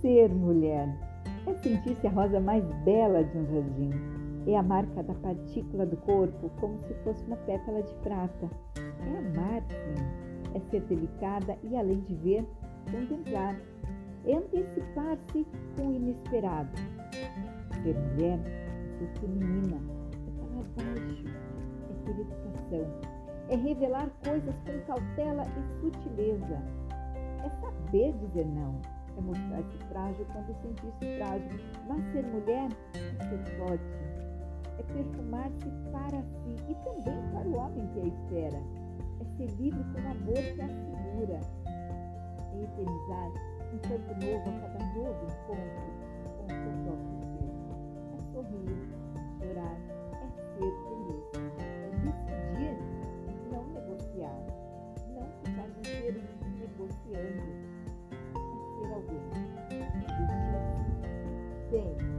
Ser mulher é sentir-se a rosa mais bela de um jardim. É a marca da partícula do corpo como se fosse uma pétala de prata. É amar-se. É ser delicada e, além de ver, contemplar. É antecipar-se com o inesperado. Ser mulher é ser feminina. É falar baixo. É ter educação. É revelar coisas com cautela e sutileza. É saber dizer não é mostrar-se frágil quando sentir-se frágil. Mas ser mulher é ser forte, é perfumar-se para si e também para o homem que a espera. É ser livre com amor que a segura. É eternizar um corpo novo a cada novo encontro com o seu próprio ser. É sorrir, chorar, é ser feliz. É decidir não negociar, não ficar inteiro negociando thing.